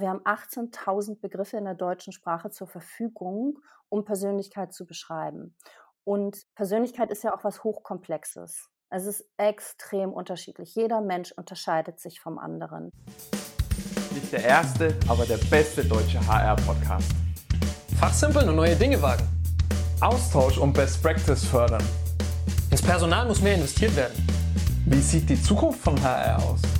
Wir haben 18.000 Begriffe in der deutschen Sprache zur Verfügung, um Persönlichkeit zu beschreiben. Und Persönlichkeit ist ja auch was Hochkomplexes. Es ist extrem unterschiedlich. Jeder Mensch unterscheidet sich vom anderen. Nicht der erste, aber der beste deutsche HR-Podcast. Fachsimpeln und neue Dinge wagen. Austausch und Best Practice fördern. Ins Personal muss mehr investiert werden. Wie sieht die Zukunft von HR aus?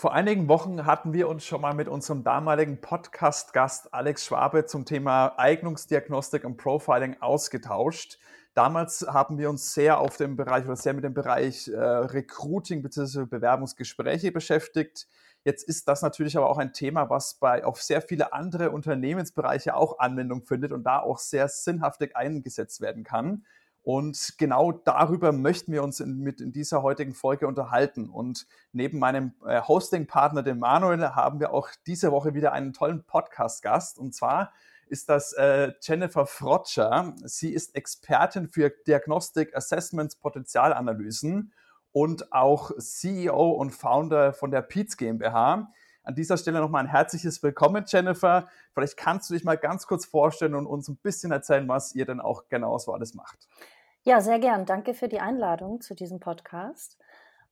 Vor einigen Wochen hatten wir uns schon mal mit unserem damaligen Podcast-Gast Alex Schwabe zum Thema Eignungsdiagnostik und Profiling ausgetauscht. Damals haben wir uns sehr auf dem Bereich oder sehr mit dem Bereich äh, Recruiting bzw. Bewerbungsgespräche beschäftigt. Jetzt ist das natürlich aber auch ein Thema, was bei auf sehr viele andere Unternehmensbereiche auch Anwendung findet und da auch sehr sinnhaftig eingesetzt werden kann. Und genau darüber möchten wir uns in, mit in dieser heutigen Folge unterhalten. Und neben meinem äh, Hosting-Partner, dem Manuel, haben wir auch diese Woche wieder einen tollen Podcast-Gast. Und zwar ist das äh, Jennifer Frotscher. Sie ist Expertin für Diagnostik, Assessments, Potenzialanalysen und auch CEO und Founder von der Peets GmbH. An dieser Stelle nochmal ein herzliches Willkommen, Jennifer. Vielleicht kannst du dich mal ganz kurz vorstellen und uns ein bisschen erzählen, was ihr denn auch genau so alles macht. Ja, sehr gern. Danke für die Einladung zu diesem Podcast.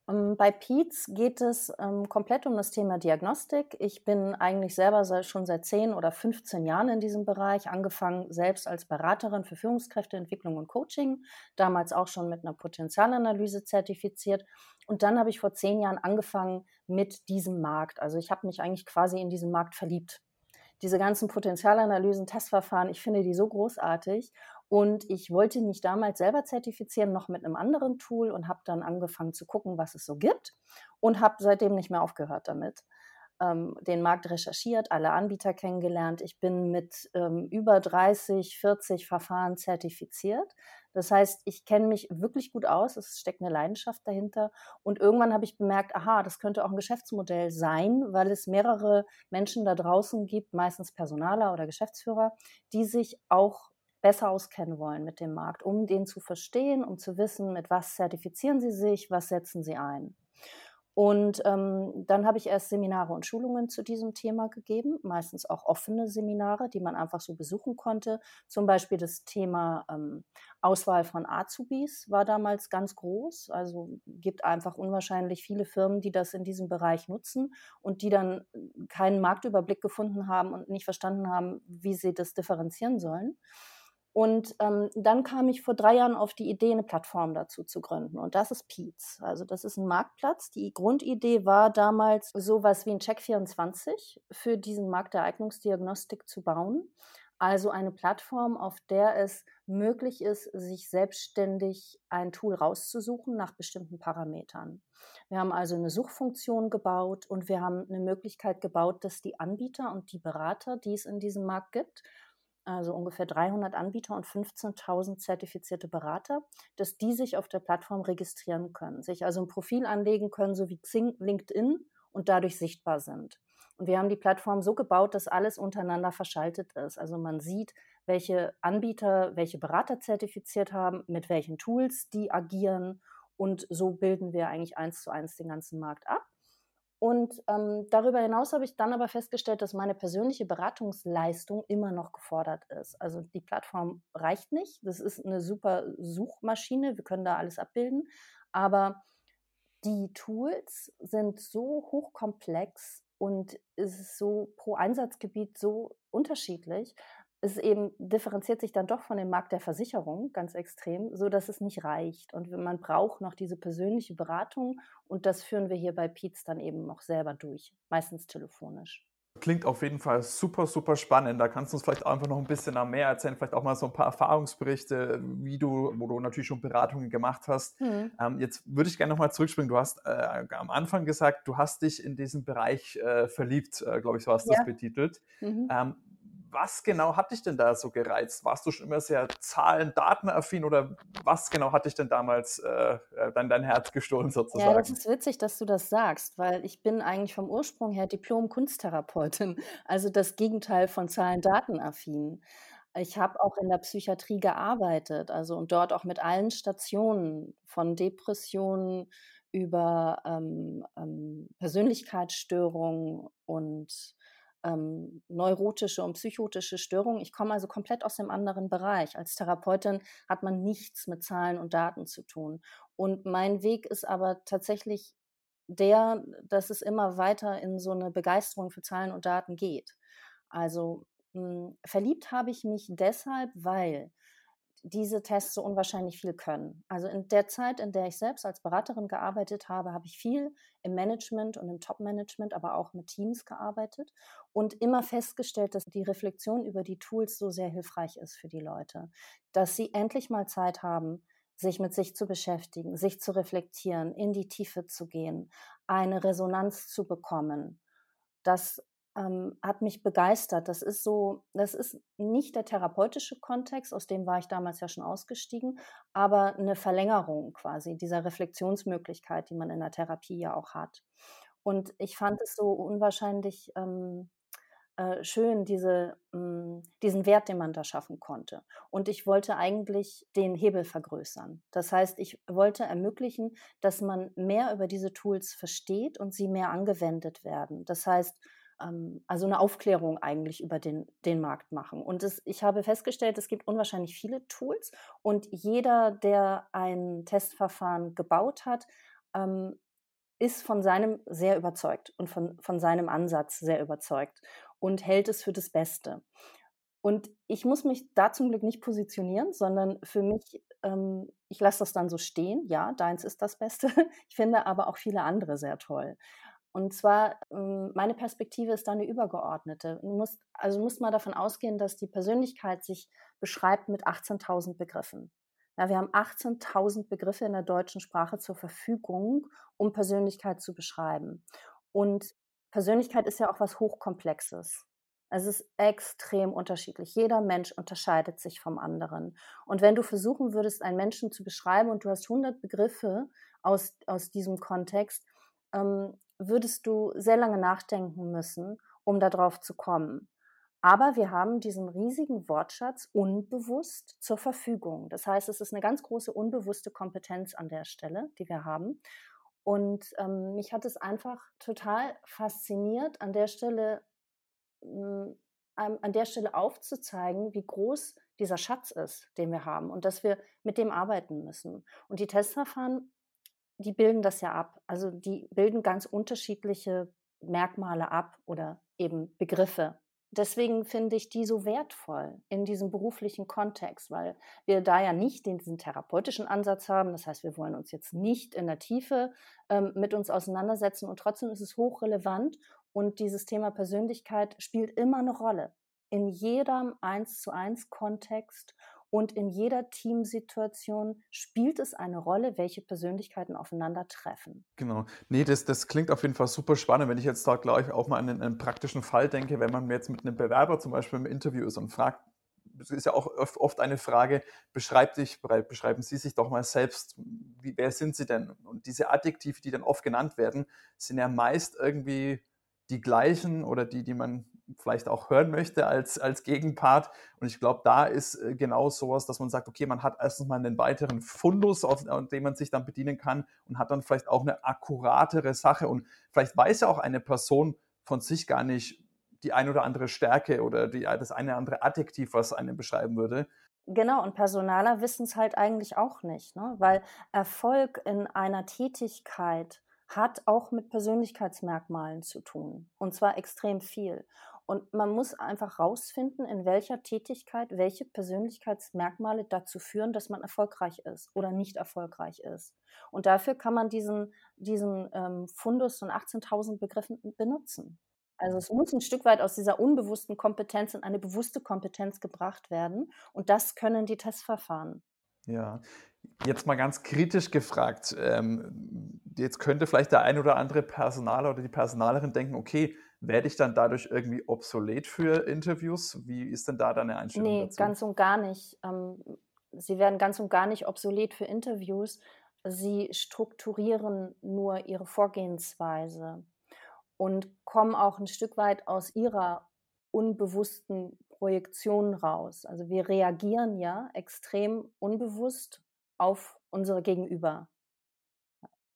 Ähm, bei Pietz geht es ähm, komplett um das Thema Diagnostik. Ich bin eigentlich selber schon seit 10 oder 15 Jahren in diesem Bereich, angefangen selbst als Beraterin für Führungskräfteentwicklung und Coaching, damals auch schon mit einer Potenzialanalyse zertifiziert. Und dann habe ich vor zehn Jahren angefangen mit diesem Markt. Also ich habe mich eigentlich quasi in diesen Markt verliebt. Diese ganzen Potenzialanalysen, Testverfahren, ich finde die so großartig und ich wollte mich damals selber zertifizieren, noch mit einem anderen Tool und habe dann angefangen zu gucken, was es so gibt und habe seitdem nicht mehr aufgehört damit. Ähm, den Markt recherchiert, alle Anbieter kennengelernt. Ich bin mit ähm, über 30, 40 Verfahren zertifiziert. Das heißt, ich kenne mich wirklich gut aus, es steckt eine Leidenschaft dahinter. Und irgendwann habe ich bemerkt, aha, das könnte auch ein Geschäftsmodell sein, weil es mehrere Menschen da draußen gibt, meistens Personaler oder Geschäftsführer, die sich auch besser auskennen wollen mit dem Markt, um den zu verstehen, um zu wissen, mit was zertifizieren sie sich, was setzen sie ein. Und ähm, dann habe ich erst Seminare und Schulungen zu diesem Thema gegeben, meistens auch offene Seminare, die man einfach so besuchen konnte. Zum Beispiel das Thema ähm, Auswahl von Azubis war damals ganz groß. Also gibt einfach unwahrscheinlich viele Firmen, die das in diesem Bereich nutzen und die dann keinen Marktüberblick gefunden haben und nicht verstanden haben, wie sie das differenzieren sollen. Und ähm, dann kam ich vor drei Jahren auf die Idee, eine Plattform dazu zu gründen. Und das ist Peets. Also das ist ein Marktplatz. Die Grundidee war damals sowas wie ein Check24 für diesen Markt der Eignungsdiagnostik zu bauen. Also eine Plattform, auf der es möglich ist, sich selbstständig ein Tool rauszusuchen nach bestimmten Parametern. Wir haben also eine Suchfunktion gebaut und wir haben eine Möglichkeit gebaut, dass die Anbieter und die Berater, die es in diesem Markt gibt, also ungefähr 300 Anbieter und 15.000 zertifizierte Berater, dass die sich auf der Plattform registrieren können, sich also ein Profil anlegen können, so wie Xing, LinkedIn und dadurch sichtbar sind. Und wir haben die Plattform so gebaut, dass alles untereinander verschaltet ist. Also man sieht, welche Anbieter, welche Berater zertifiziert haben, mit welchen Tools die agieren. Und so bilden wir eigentlich eins zu eins den ganzen Markt ab. Und ähm, darüber hinaus habe ich dann aber festgestellt, dass meine persönliche Beratungsleistung immer noch gefordert ist. Also die Plattform reicht nicht. Das ist eine super Suchmaschine. Wir können da alles abbilden. Aber die Tools sind so hochkomplex und es ist so pro Einsatzgebiet so unterschiedlich, es eben differenziert sich dann doch von dem Markt der Versicherung ganz extrem, so dass es nicht reicht. Und man braucht noch diese persönliche Beratung und das führen wir hier bei Pietz dann eben noch selber durch, meistens telefonisch. Klingt auf jeden Fall super, super spannend. Da kannst du uns vielleicht einfach noch ein bisschen mehr erzählen, vielleicht auch mal so ein paar Erfahrungsberichte, wie du, wo du natürlich schon Beratungen gemacht hast. Mhm. Ähm, jetzt würde ich gerne nochmal zurückspringen. Du hast äh, am Anfang gesagt, du hast dich in diesen Bereich äh, verliebt, äh, glaube ich, so hast du ja. das betitelt. Mhm. Ähm, was genau hat dich denn da so gereizt? Warst du schon immer sehr Zahlen, Datenaffin oder was genau hat dich denn damals äh, äh, dann dein Herz gestohlen sozusagen? Ja, das ist witzig, dass du das sagst, weil ich bin eigentlich vom Ursprung her Diplom-Kunsttherapeutin, also das Gegenteil von Zahlen, Datenaffin. Ich habe auch in der Psychiatrie gearbeitet, also und dort auch mit allen Stationen von Depressionen über ähm, ähm, Persönlichkeitsstörungen und ähm, neurotische und psychotische Störungen. Ich komme also komplett aus dem anderen Bereich. Als Therapeutin hat man nichts mit Zahlen und Daten zu tun. Und mein Weg ist aber tatsächlich der, dass es immer weiter in so eine Begeisterung für Zahlen und Daten geht. Also mh, hm, verliebt habe ich mich deshalb, weil diese Tests so unwahrscheinlich viel können. Also in der Zeit, in der ich selbst als Beraterin gearbeitet habe, habe ich viel im Management und im Top-Management, aber auch mit Teams gearbeitet und immer festgestellt, dass die Reflexion über die Tools so sehr hilfreich ist für die Leute, dass sie endlich mal Zeit haben, sich mit sich zu beschäftigen, sich zu reflektieren, in die Tiefe zu gehen, eine Resonanz zu bekommen. Das ähm, hat mich begeistert. Das ist so, das ist nicht der therapeutische Kontext, aus dem war ich damals ja schon ausgestiegen, aber eine Verlängerung quasi dieser Reflexionsmöglichkeit, die man in der Therapie ja auch hat. Und ich fand es so unwahrscheinlich ähm, äh, schön, diese, mh, hm, diesen Wert, den man da schaffen konnte. Und ich wollte eigentlich den Hebel vergrößern. Das heißt, ich wollte ermöglichen, dass man mehr über diese Tools versteht und sie mehr angewendet werden. Das heißt, also eine Aufklärung eigentlich über den, den Markt machen. Und es, ich habe festgestellt, es gibt unwahrscheinlich viele Tools und jeder, der ein Testverfahren gebaut hat, ähm, ist von seinem sehr überzeugt und von, von seinem Ansatz sehr überzeugt und hält es für das Beste. Und ich muss mich da zum Glück nicht positionieren, sondern für mich, ähm, ich lasse das dann so stehen. Ja, deins ist das Beste. Ich finde aber auch viele andere sehr toll. Und zwar, ähm, meine Perspektive ist da eine übergeordnete. Du musst, also musst mal davon ausgehen, dass die Persönlichkeit sich beschreibt mit 18.000 Begriffen. Ja, wir haben 18.000 Begriffe in der deutschen Sprache zur Verfügung, um Persönlichkeit zu beschreiben. Und Persönlichkeit ist ja auch was Hochkomplexes. Es ist extrem unterschiedlich. Jeder Mensch unterscheidet sich vom anderen. Und wenn du versuchen würdest, einen Menschen zu beschreiben und du hast 100 Begriffe aus, aus diesem Kontext, ähm, würdest du sehr lange nachdenken müssen, um darauf zu kommen. Aber wir haben diesen riesigen Wortschatz unbewusst zur Verfügung. Das heißt, es ist eine ganz große unbewusste Kompetenz an der Stelle, die wir haben. Und ähm, mich hat es einfach total fasziniert, an der Stelle, äh, an der Stelle aufzuzeigen, wie groß dieser Schatz ist, den wir haben und dass wir mit dem arbeiten müssen. Und die Testverfahren die bilden das ja ab. Also die bilden ganz unterschiedliche Merkmale ab oder eben Begriffe. Deswegen finde ich die so wertvoll in diesem beruflichen Kontext, weil wir da ja nicht diesen therapeutischen Ansatz haben. Das heißt, wir wollen uns jetzt nicht in der Tiefe ähm, mit uns auseinandersetzen und trotzdem ist es hochrelevant und dieses Thema Persönlichkeit spielt immer eine Rolle in jedem eins zu eins Kontext und in jeder Teamsituation spielt es eine Rolle, welche Persönlichkeiten aufeinandertreffen. Genau. Nee, das, das klingt auf jeden Fall super spannend. Wenn ich jetzt da gleich auch mal an einen, einen praktischen Fall denke, wenn man jetzt mit einem Bewerber zum Beispiel im Interview ist und fragt, das ist ja auch oft eine Frage, beschreib dich, beschreiben Sie sich doch mal selbst, wie, wer sind Sie denn? Und diese Adjektive, die dann oft genannt werden, sind ja meist irgendwie die gleichen oder die, die man vielleicht auch hören möchte als, als Gegenpart. Und ich glaube, da ist äh, genau sowas, dass man sagt, okay, man hat erstens mal einen weiteren Fundus, auf, auf dem man sich dann bedienen kann und hat dann vielleicht auch eine akkuratere Sache. Und vielleicht weiß ja auch eine Person von sich gar nicht die ein oder andere Stärke oder die, das eine oder andere Adjektiv, was einen beschreiben würde. Genau, und Personaler wissen es halt eigentlich auch nicht, ne? weil Erfolg in einer Tätigkeit hat auch mit Persönlichkeitsmerkmalen zu tun. Und zwar extrem viel. Und man muss einfach rausfinden, in welcher Tätigkeit welche Persönlichkeitsmerkmale dazu führen, dass man erfolgreich ist oder nicht erfolgreich ist. Und dafür kann man diesen, diesen ähm, Fundus von 18.000 Begriffen benutzen. Also es muss ein Stück weit aus dieser unbewussten Kompetenz in eine bewusste Kompetenz gebracht werden. Und das können die Testverfahren. Ja, jetzt mal ganz kritisch gefragt. Ähm, jetzt könnte vielleicht der ein oder andere Personaler oder die Personalerin denken, okay, werde ich dann dadurch irgendwie obsolet für Interviews? Wie ist denn da deine Einstellung nee, dazu? ganz und gar nicht. Ähm, sie werden ganz und gar nicht obsolet für Interviews. Sie strukturieren nur ihre Vorgehensweise und kommen auch ein Stück weit aus ihrer unbewussten Projektion raus. Also wir reagieren ja extrem unbewusst auf unsere Gegenüber.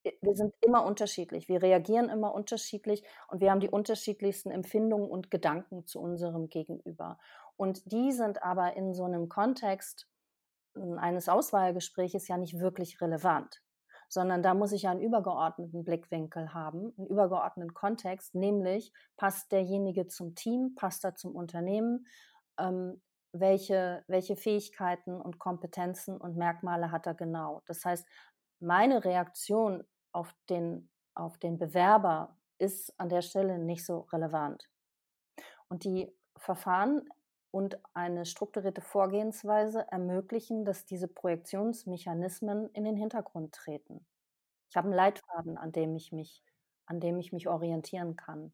Wir sind immer unterschiedlich. Wir reagieren immer unterschiedlich und wir haben die unterschiedlichsten Empfindungen und Gedanken zu unserem Gegenüber. Und die sind aber in so einem Kontext eines Auswahlgespräches ja nicht wirklich relevant, sondern da muss ich ja einen übergeordneten Blickwinkel haben, einen übergeordneten Kontext, nämlich passt derjenige zum Team, passt er zum Unternehmen, ähm, welche, welche Fähigkeiten und Kompetenzen und Merkmale hat er genau. Das heißt, meine Reaktion auf den, auf den Bewerber ist an der Stelle nicht so relevant. Und die Verfahren und eine strukturierte Vorgehensweise ermöglichen, dass diese Projektionsmechanismen in den Hintergrund treten. Ich habe einen Leitfaden, an dem ich mich, an dem ich mich orientieren kann.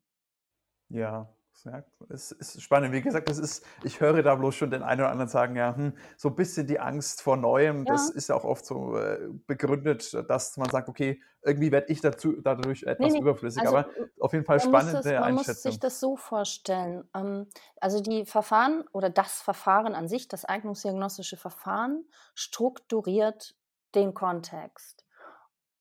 Ja, ja, es ist spannend. Wie gesagt, das ist, ich höre da bloß schon den einen oder anderen sagen, ja, hm, so ein bisschen die Angst vor Neuem, ja. das ist ja auch oft so äh, begründet, dass man sagt, okay, irgendwie werde ich dazu, dadurch etwas nee, nee. überflüssig. Also, Aber auf jeden Fall spannende das, man Einschätzung. Man muss sich das so vorstellen. Ähm, also die Verfahren oder das Verfahren an sich, das eignungsdiagnostische Verfahren, strukturiert den Kontext.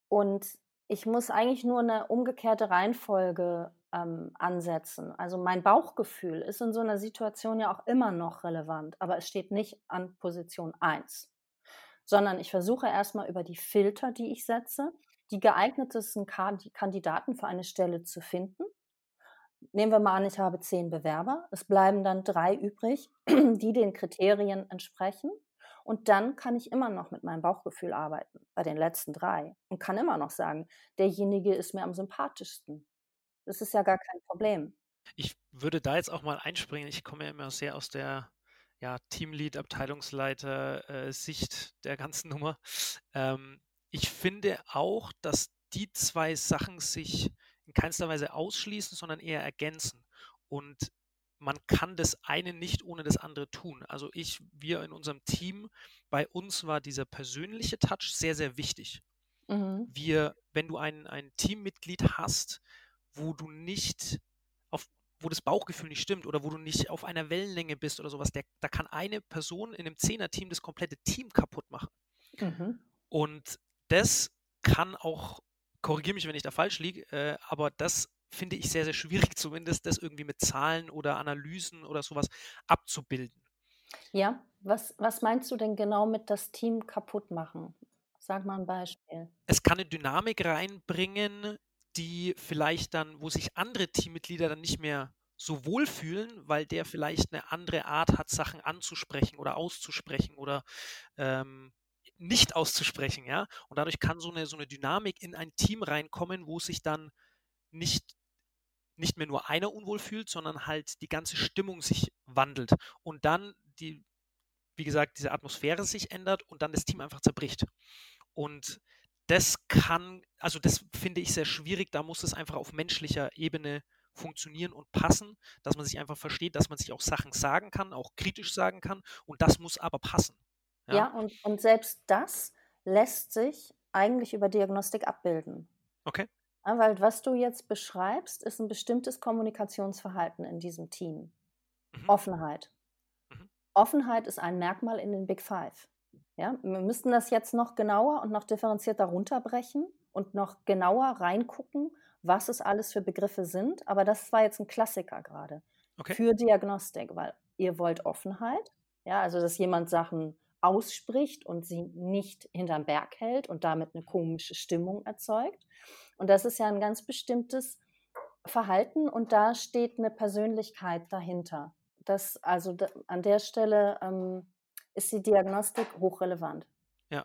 Und ich muss eigentlich nur eine umgekehrte Reihenfolge ähm, ansetzen. Also mein Bauchgefühl ist in so einer Situation ja auch immer noch relevant, aber es steht nicht an Position 1, sondern ich versuche erstmal über die Filter, die ich setze, die geeignetesten Kandidaten für eine Stelle zu finden. Nehmen wir mal an, ich habe zehn Bewerber. Es bleiben dann drei übrig, die den Kriterien entsprechen. Und dann kann ich immer noch mit meinem Bauchgefühl arbeiten, bei den letzten drei. Und kann immer noch sagen, derjenige ist mir am sympathischsten. Das ist ja gar kein Problem. Ich würde da jetzt auch mal einspringen. Ich komme ja immer sehr aus der ja, Teamlead, Abteilungsleiter äh, Sicht der ganzen Nummer. Ähm, ich finde auch, dass die zwei Sachen sich in keinster Weise ausschließen, sondern eher ergänzen. Und man kann das eine nicht ohne das andere tun. Also ich, wir in unserem Team, bei uns war dieser persönliche Touch sehr, sehr wichtig. Mhm. Wir, wenn du ein, ein Teammitglied hast, wo du nicht auf, wo das Bauchgefühl nicht stimmt oder wo du nicht auf einer Wellenlänge bist oder sowas, der, da kann eine Person in einem Zehner-Team das komplette Team kaputt machen. Mhm. Und das kann auch, korrigiere mich, wenn ich da falsch liege, äh, aber das finde ich sehr, sehr schwierig, zumindest das irgendwie mit Zahlen oder Analysen oder sowas abzubilden. Ja, was, was meinst du denn genau mit das Team kaputt machen? Sag mal ein Beispiel. Es kann eine Dynamik reinbringen, die vielleicht dann, wo sich andere Teammitglieder dann nicht mehr so wohlfühlen, weil der vielleicht eine andere Art hat, Sachen anzusprechen oder auszusprechen oder ähm, nicht auszusprechen, ja. Und dadurch kann so eine, so eine Dynamik in ein Team reinkommen, wo sich dann nicht, nicht mehr nur einer unwohl fühlt, sondern halt die ganze Stimmung sich wandelt. Und dann die, wie gesagt, diese Atmosphäre sich ändert und dann das Team einfach zerbricht. Und das kann, also das finde ich sehr schwierig, da muss es einfach auf menschlicher Ebene funktionieren und passen, dass man sich einfach versteht, dass man sich auch Sachen sagen kann, auch kritisch sagen kann und das muss aber passen. Ja, ja und, und selbst das lässt sich eigentlich über Diagnostik abbilden. Okay. Ja, weil was du jetzt beschreibst, ist ein bestimmtes Kommunikationsverhalten in diesem Team. Mhm. Offenheit. Mhm. Offenheit ist ein Merkmal in den Big Five. Ja, wir müssten das jetzt noch genauer und noch differenzierter runterbrechen und noch genauer reingucken, was es alles für Begriffe sind. Aber das war jetzt ein Klassiker gerade okay. für Diagnostik, weil ihr wollt Offenheit, ja, also dass jemand Sachen ausspricht und sie nicht hinterm Berg hält und damit eine komische Stimmung erzeugt. Und das ist ja ein ganz bestimmtes Verhalten und da steht eine Persönlichkeit dahinter. Das also an der Stelle ähm, ist die Diagnostik hochrelevant. Ja.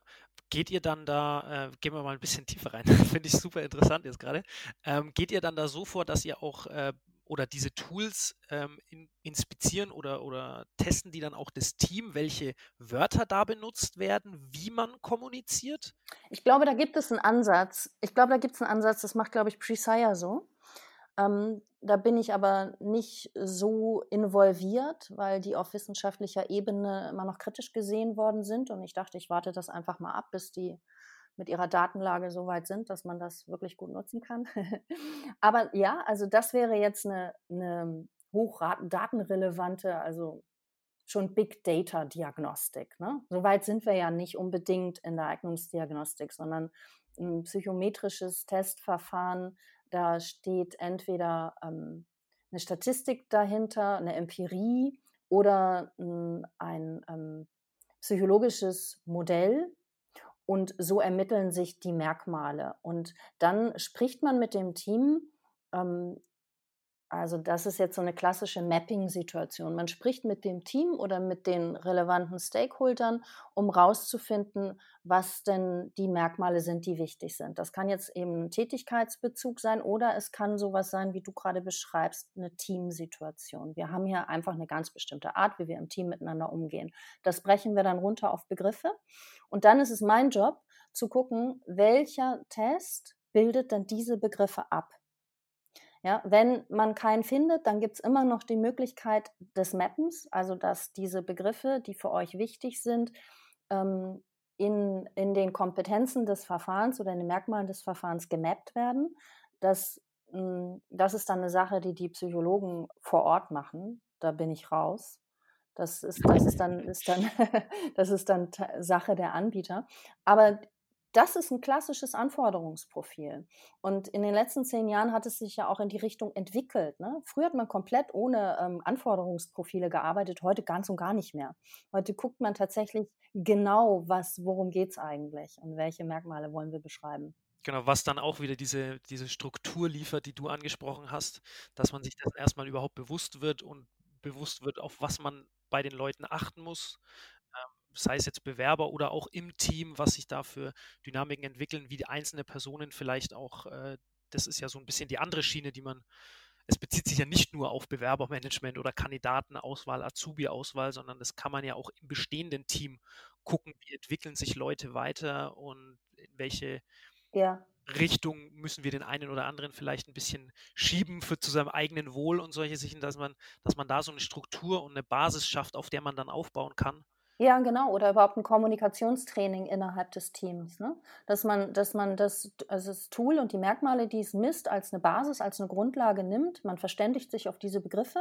Geht ihr dann da, äh, gehen wir mal ein bisschen tiefer rein, finde ich super interessant jetzt gerade, ähm, geht ihr dann da so vor, dass ihr auch äh, oder diese Tools ähm, in, inspizieren oder, oder testen die dann auch das Team, welche Wörter da benutzt werden, wie man kommuniziert? Ich glaube, da gibt es einen Ansatz. Ich glaube, da gibt es einen Ansatz, das macht, glaube ich, Presire so. Ähm, da bin ich aber nicht so involviert, weil die auf wissenschaftlicher Ebene immer noch kritisch gesehen worden sind. Und ich dachte, ich warte das einfach mal ab, bis die mit ihrer Datenlage so weit sind, dass man das wirklich gut nutzen kann. aber ja, also das wäre jetzt eine, eine hochdatenrelevante, also schon Big Data Diagnostik. Ne? So weit sind wir ja nicht unbedingt in der Eignungsdiagnostik, sondern ein psychometrisches Testverfahren, da steht entweder ähm, eine Statistik dahinter, eine Empirie oder hm, ein ähm, psychologisches Modell. Und so ermitteln sich die Merkmale. Und dann spricht man mit dem Team ähm, also das ist jetzt so eine klassische Mapping-Situation. Man spricht mit dem Team oder mit den relevanten Stakeholdern, um rauszufinden, was denn die Merkmale sind, die wichtig sind. Das kann jetzt eben ein Tätigkeitsbezug sein oder es kann sowas sein, wie du gerade beschreibst, eine Teamsituation. Wir haben hier einfach eine ganz bestimmte Art, wie wir im Team miteinander umgehen. Das brechen wir dann runter auf Begriffe. Und dann ist es mein Job zu gucken, welcher Test bildet denn diese Begriffe ab. Ja, wenn man keinen findet, dann gibt es immer noch die Möglichkeit des Mappens, also dass diese Begriffe, die für euch wichtig sind, ähm, in, in den Kompetenzen des Verfahrens oder in den Merkmalen des Verfahrens gemappt werden. Das, hm, das ist dann eine Sache, die die Psychologen vor Ort machen. Da bin ich raus. Das ist, das ist dann, ist dann, das ist dann Sache der Anbieter. Aber das ist ein klassisches Anforderungsprofil. Und in den letzten zehn Jahren hat es sich ja auch in die Richtung entwickelt. Ne? Früher hat man komplett ohne ähm, Anforderungsprofile gearbeitet, heute ganz und gar nicht mehr. Heute guckt man tatsächlich genau, was, worum geht es eigentlich und welche Merkmale wollen wir beschreiben. Genau, was dann auch wieder diese, diese Struktur liefert, die du angesprochen hast, dass man sich das erstmal überhaupt bewusst wird und bewusst wird, auf was man bei den Leuten achten muss, sei es jetzt Bewerber oder auch im Team, was sich da für Dynamiken entwickeln, wie die einzelne Personen vielleicht auch, äh, das ist ja so ein bisschen die andere Schiene, die man, es bezieht sich ja nicht nur auf Bewerbermanagement oder Kandidatenauswahl, Azubi-Auswahl, sondern das kann man ja auch im bestehenden Team gucken, wie entwickeln sich Leute weiter und in welche ja. Richtung müssen wir den einen oder anderen vielleicht ein bisschen schieben für zu seinem eigenen Wohl und solche Sachen, dass man, dass man da so eine Struktur und eine Basis schafft, auf der man dann aufbauen kann. Ja, genau. Oder überhaupt ein Kommunikationstraining innerhalb des Teams. Ne? Dass man, dass man das, also das Tool und die Merkmale, die es misst, als eine Basis, als eine Grundlage nimmt. Man verständigt sich auf diese Begriffe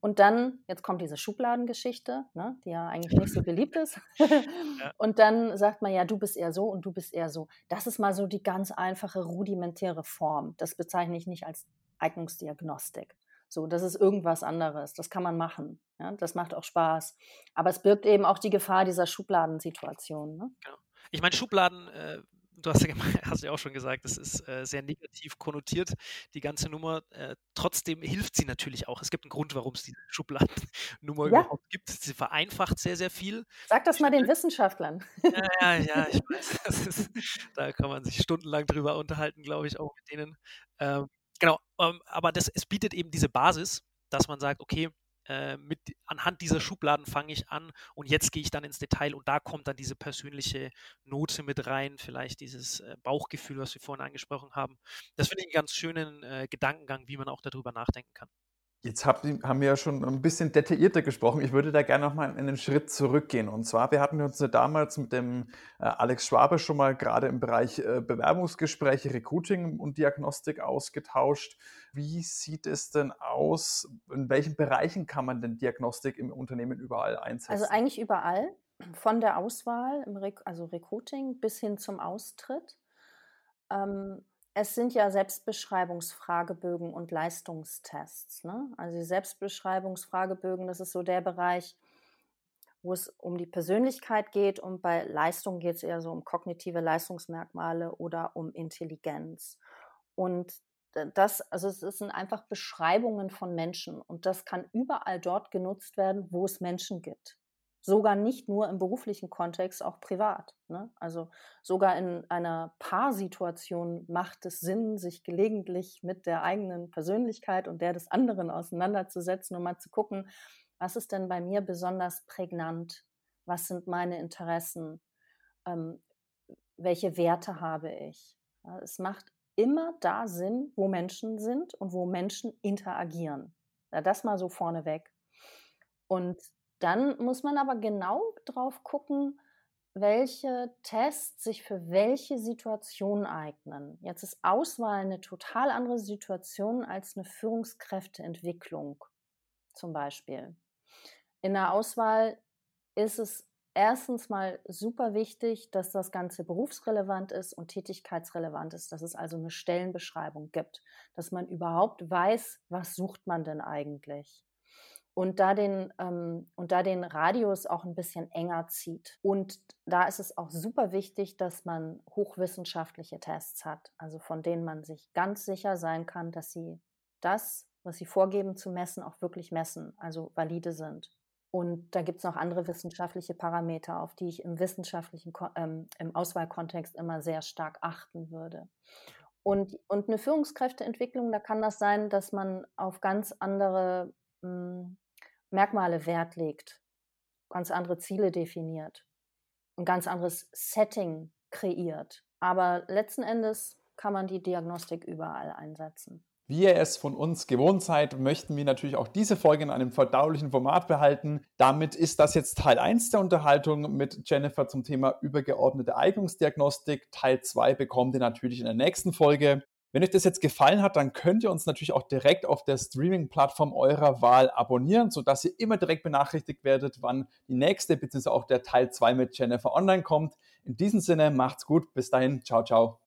und dann, jetzt kommt diese Schubladengeschichte, ne, die ja eigentlich nicht so beliebt ist. Und dann sagt man ja, du bist eher so und du bist eher so. Das ist mal so die ganz einfache, rudimentäre Form. Das bezeichne ich nicht als Eignungsdiagnostik. So, das ist irgendwas anderes. Das kann man machen. Ja, das macht auch Spaß. Aber es birgt eben auch die Gefahr dieser Schubladensituation. Ne? Genau. Ich meine, Schubladen, äh, du hast ja, hast ja, auch schon gesagt, das ist äh, sehr negativ konnotiert, die ganze Nummer. Äh, trotzdem hilft sie natürlich auch. Es gibt einen Grund, warum es diese Schubladennummer ja. überhaupt gibt. Sie vereinfacht sehr, sehr viel. Sag das mal den Wissenschaftlern. Ja, ja, ja ich weiß. Ist, da kann man sich stundenlang drüber unterhalten, glaube ich, auch mit denen. Ähm, Genau, ähm, aber das, es bietet eben diese Basis, dass man sagt, okay, äh, mit, anhand dieser Schubladen fange ich an und jetzt gehe ich dann ins Detail und da kommt dann diese persönliche Note mit rein, vielleicht dieses äh, Bauchgefühl, was wir vorhin angesprochen haben. Das finde ich einen ganz schönen äh, Gedankengang, wie man auch darüber nachdenken kann. Jetzt haben wir ja schon ein bisschen detaillierter gesprochen. Ich würde da gerne noch mal einen Schritt zurückgehen. Und zwar, wir hatten uns ja damals mit dem äh, Alex Schwabe schon mal gerade im Bereich äh, Bewerbungsgespräche, Recruiting und Diagnostik ausgetauscht. Wie sieht es denn aus? In welchen Bereichen kann man denn Diagnostik im Unternehmen überall einsetzen? Also eigentlich überall, von der Auswahl, also Recruiting bis hin zum Austritt. Ähm, es sind ja Selbstbeschreibungsfragebögen und Leistungstests. Ne? Also die Selbstbeschreibungsfragebögen, das ist so der Bereich, wo es um die Persönlichkeit geht und bei Leistung geht es eher so um kognitive Leistungsmerkmale oder um Intelligenz. Und das, also es sind einfach Beschreibungen von Menschen und das kann überall dort genutzt werden, wo es Menschen gibt sogar nicht nur im beruflichen Kontext, auch privat. Ne? Also sogar in einer Paarsituation macht es Sinn, sich gelegentlich mit der eigenen Persönlichkeit und der des anderen auseinanderzusetzen und mal zu gucken, was ist denn bei mir besonders prägnant? Was sind meine Interessen? Ähm, welche Werte habe ich? Ja, es macht immer da Sinn, wo Menschen sind und wo Menschen interagieren. Ja, das mal so vorneweg. Und dann muss man aber genau drauf gucken, welche Tests sich für welche Situation eignen. Jetzt ist Auswahl eine total andere Situation als eine Führungskräfteentwicklung zum Beispiel. In der Auswahl ist es erstens mal super wichtig, dass das Ganze berufsrelevant ist und tätigkeitsrelevant ist, dass es also eine Stellenbeschreibung gibt, dass man überhaupt weiß, was sucht man denn eigentlich und da den ähm, und da den Radius auch ein bisschen enger zieht. Und da ist es auch super wichtig, dass man hochwissenschaftliche Tests hat, also von denen man sich ganz sicher sein kann, dass sie das, was sie vorgeben zu messen, auch wirklich messen, also valide sind. Und da gibt es noch andere wissenschaftliche Parameter, auf die ich im wissenschaftlichen ähm, im Auswahlkontext immer sehr stark achten würde. Und, und eine Führungskräfteentwicklung, da kann das sein, dass man auf ganz andere hm, Merkmale Wert legt, ganz andere Ziele definiert, ein ganz anderes Setting kreiert. Aber letzten Endes kann man die Diagnostik überall einsetzen. Wie ihr es von uns gewohnt seid, möchten wir natürlich auch diese Folge in einem verdaulichen Format behalten. Damit ist das jetzt Teil 1 der Unterhaltung mit Jennifer zum Thema übergeordnete Eignungsdiagnostik. Teil 2 bekommt ihr natürlich in der nächsten Folge. Wenn euch das jetzt gefallen hat, dann könnt ihr uns natürlich auch direkt auf der Streaming-Plattform eurer Wahl abonnieren, sodass ihr immer direkt benachrichtigt werdet, wann die nächste bzw. auch der Teil 2 mit Jennifer online kommt. In diesem Sinne, macht's gut. Bis dahin. Ciao, ciao.